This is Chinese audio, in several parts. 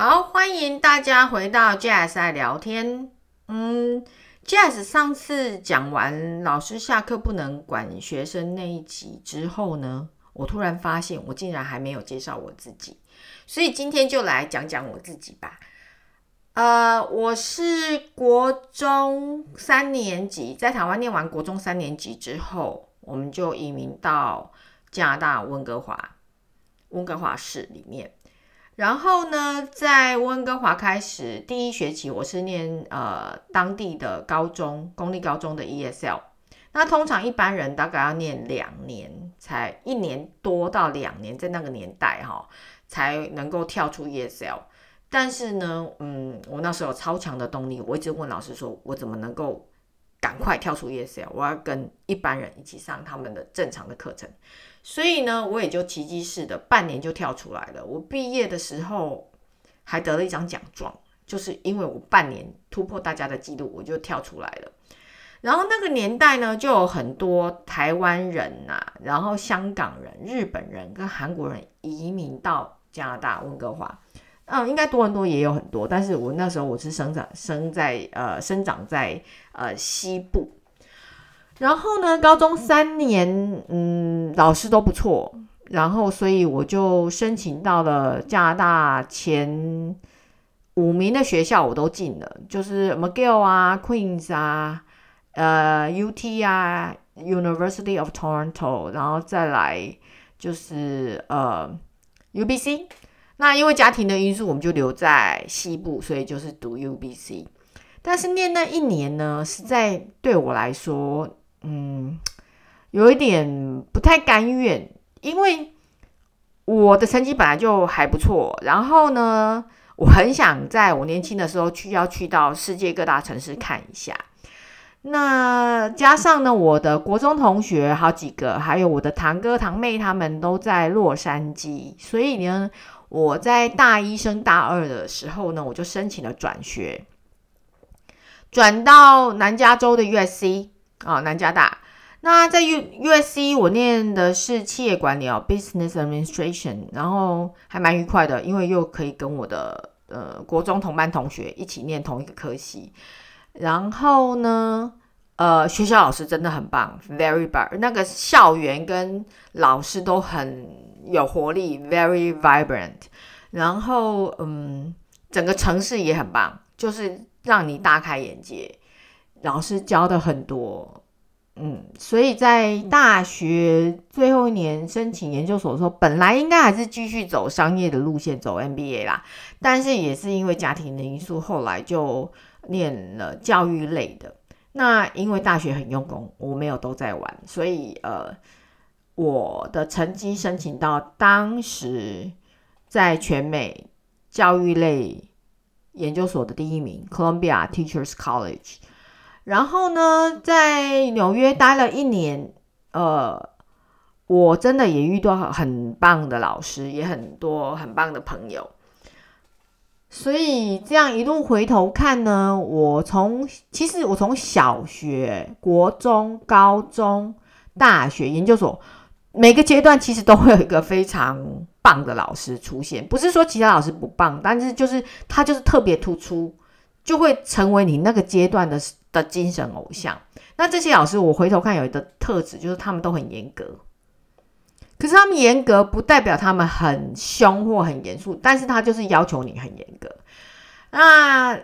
好，欢迎大家回到 Jazz 爱聊天。嗯，JS 上次讲完老师下课不能管学生那一集之后呢，我突然发现我竟然还没有介绍我自己，所以今天就来讲讲我自己吧。呃，我是国中三年级，在台湾念完国中三年级之后，我们就移民到加拿大温哥华，温哥华市里面。然后呢，在温哥华开始第一学期，我是念呃当地的高中，公立高中的 ESL。那通常一般人大概要念两年，才一年多到两年，在那个年代哈，才能够跳出 ESL。但是呢，嗯，我那时候有超强的动力，我一直问老师说，我怎么能够赶快跳出 ESL？我要跟一般人一起上他们的正常的课程。所以呢，我也就奇迹式的半年就跳出来了。我毕业的时候还得了一张奖状，就是因为我半年突破大家的记录，我就跳出来了。然后那个年代呢，就有很多台湾人呐，然后香港人、日本人跟韩国人移民到加拿大温哥华。嗯，应该多伦多也有很多，但是我那时候我是生长生在呃生长在呃西部。然后呢，高中三年，嗯，老师都不错，然后所以我就申请到了加拿大前五名的学校，我都进了，就是 McGill 啊、Queens 啊、呃 UT 啊、University of Toronto，然后再来就是呃 UBC。那因为家庭的因素，我们就留在西部，所以就是读 UBC。但是念那一年呢，实在对我来说。嗯，有一点不太甘愿，因为我的成绩本来就还不错，然后呢，我很想在我年轻的时候去，要去到世界各大城市看一下。那加上呢，我的国中同学好几个，还有我的堂哥堂妹，他们都在洛杉矶，所以呢，我在大一升大二的时候呢，我就申请了转学，转到南加州的 USC。啊，南加大。那在 U USC 我念的是企业管理哦，Business Administration，然后还蛮愉快的，因为又可以跟我的呃国中同班同学一起念同一个科系。然后呢，呃，学校老师真的很棒，very 棒。那个校园跟老师都很有活力，very vibrant。然后嗯，整个城市也很棒，就是让你大开眼界。老师教的很多，嗯，所以在大学最后一年申请研究所的时候，本来应该还是继续走商业的路线，走 MBA 啦，但是也是因为家庭的因素，后来就念了教育类的。那因为大学很用功，我没有都在玩，所以呃，我的成绩申请到当时在全美教育类研究所的第一名，Columbia Teachers College。然后呢，在纽约待了一年，呃，我真的也遇到很棒的老师，也很多很棒的朋友。所以这样一路回头看呢，我从其实我从小学、国中、高中、大学、研究所每个阶段，其实都会有一个非常棒的老师出现。不是说其他老师不棒，但是就是他就是特别突出，就会成为你那个阶段的。的精神偶像，那这些老师，我回头看有一个特质，就是他们都很严格。可是他们严格不代表他们很凶或很严肃，但是他就是要求你很严格。那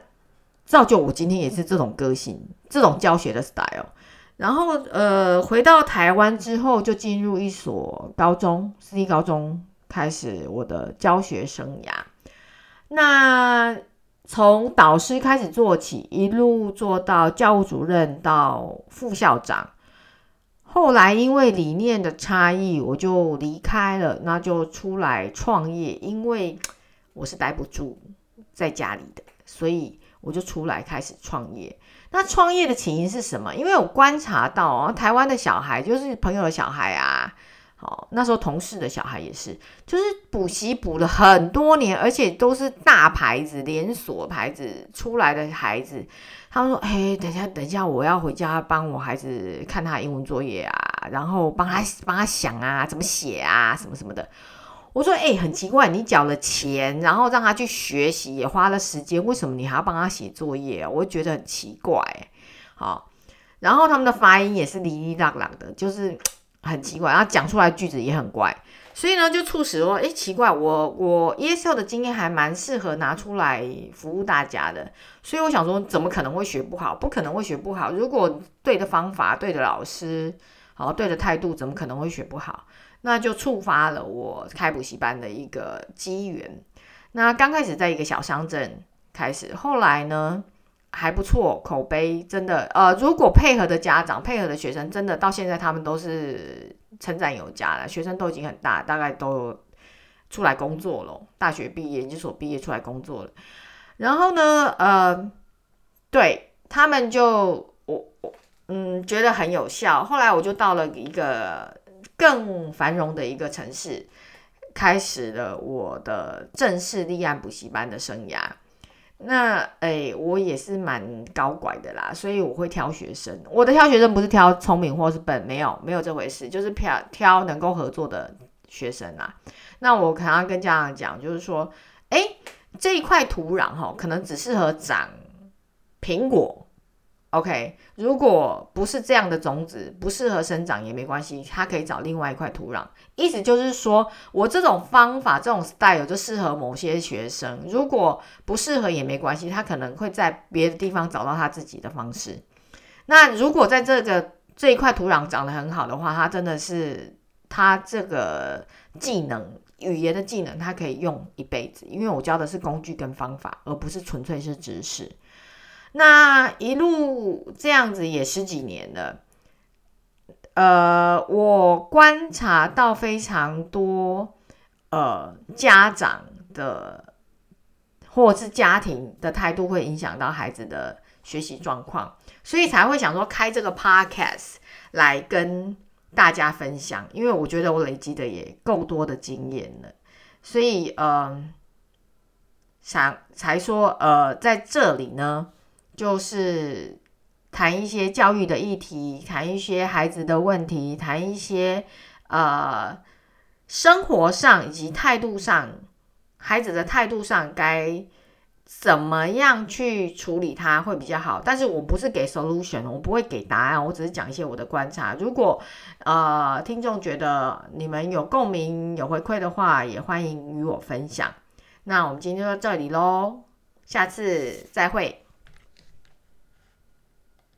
造就我今天也是这种个性，这种教学的 style。然后呃，回到台湾之后，就进入一所高中，私立高中，开始我的教学生涯。那从导师开始做起，一路做到教务主任到副校长。后来因为理念的差异，我就离开了，那就出来创业。因为我是待不住在家里的，所以我就出来开始创业。那创业的起因是什么？因为我观察到啊，台湾的小孩就是朋友的小孩啊。哦，那时候同事的小孩也是，就是补习补了很多年，而且都是大牌子、连锁牌子出来的孩子。他们说：“哎，等一下，等一下，我要回家帮我孩子看他英文作业啊，然后帮他帮他想啊，怎么写啊，什么什么的。”我说：“哎，很奇怪，你缴了钱，然后让他去学习，也花了时间，为什么你还要帮他写作业啊？我觉得很奇怪。好，然后他们的发音也是哩哩啦啦的，就是很奇怪，然后讲出来句子也很怪，所以呢，就促使我，哎，奇怪，我我 ESL 的经验还蛮适合拿出来服务大家的，所以我想说，怎么可能会学不好？不可能会学不好，如果对的方法、对的老师、好对的态度，怎么可能会学不好？”那就触发了我开补习班的一个机缘。那刚开始在一个小乡镇开始，后来呢还不错，口碑真的呃，如果配合的家长、配合的学生，真的到现在他们都是成长有加了。学生都已经很大，大概都出来工作了，大学毕业、研究所毕业出来工作了。然后呢，呃，对他们就我我嗯觉得很有效。后来我就到了一个。更繁荣的一个城市，开始了我的正式立案补习班的生涯。那诶，我也是蛮搞怪的啦，所以我会挑学生。我的挑学生不是挑聪明或是笨，没有没有这回事，就是挑挑能够合作的学生啦。那我可能要跟家长讲，就是说，诶，这一块土壤哈，可能只适合长苹果。OK，如果不是这样的种子不适合生长也没关系，它可以找另外一块土壤。意思就是说我这种方法、这种 style 就适合某些学生，如果不适合也没关系，他可能会在别的地方找到他自己的方式。那如果在这个这一块土壤长得很好的话，他真的是他这个技能、语言的技能，他可以用一辈子，因为我教的是工具跟方法，而不是纯粹是知识。那一路这样子也十几年了，呃，我观察到非常多呃家长的或者是家庭的态度会影响到孩子的学习状况，所以才会想说开这个 podcast 来跟大家分享，因为我觉得我累积的也够多的经验了，所以呃想才说呃在这里呢。就是谈一些教育的议题，谈一些孩子的问题，谈一些呃生活上以及态度上，孩子的态度上该怎么样去处理它会比较好。但是我不是给 solution，我不会给答案，我只是讲一些我的观察。如果呃听众觉得你们有共鸣、有回馈的话，也欢迎与我分享。那我们今天就到这里喽，下次再会。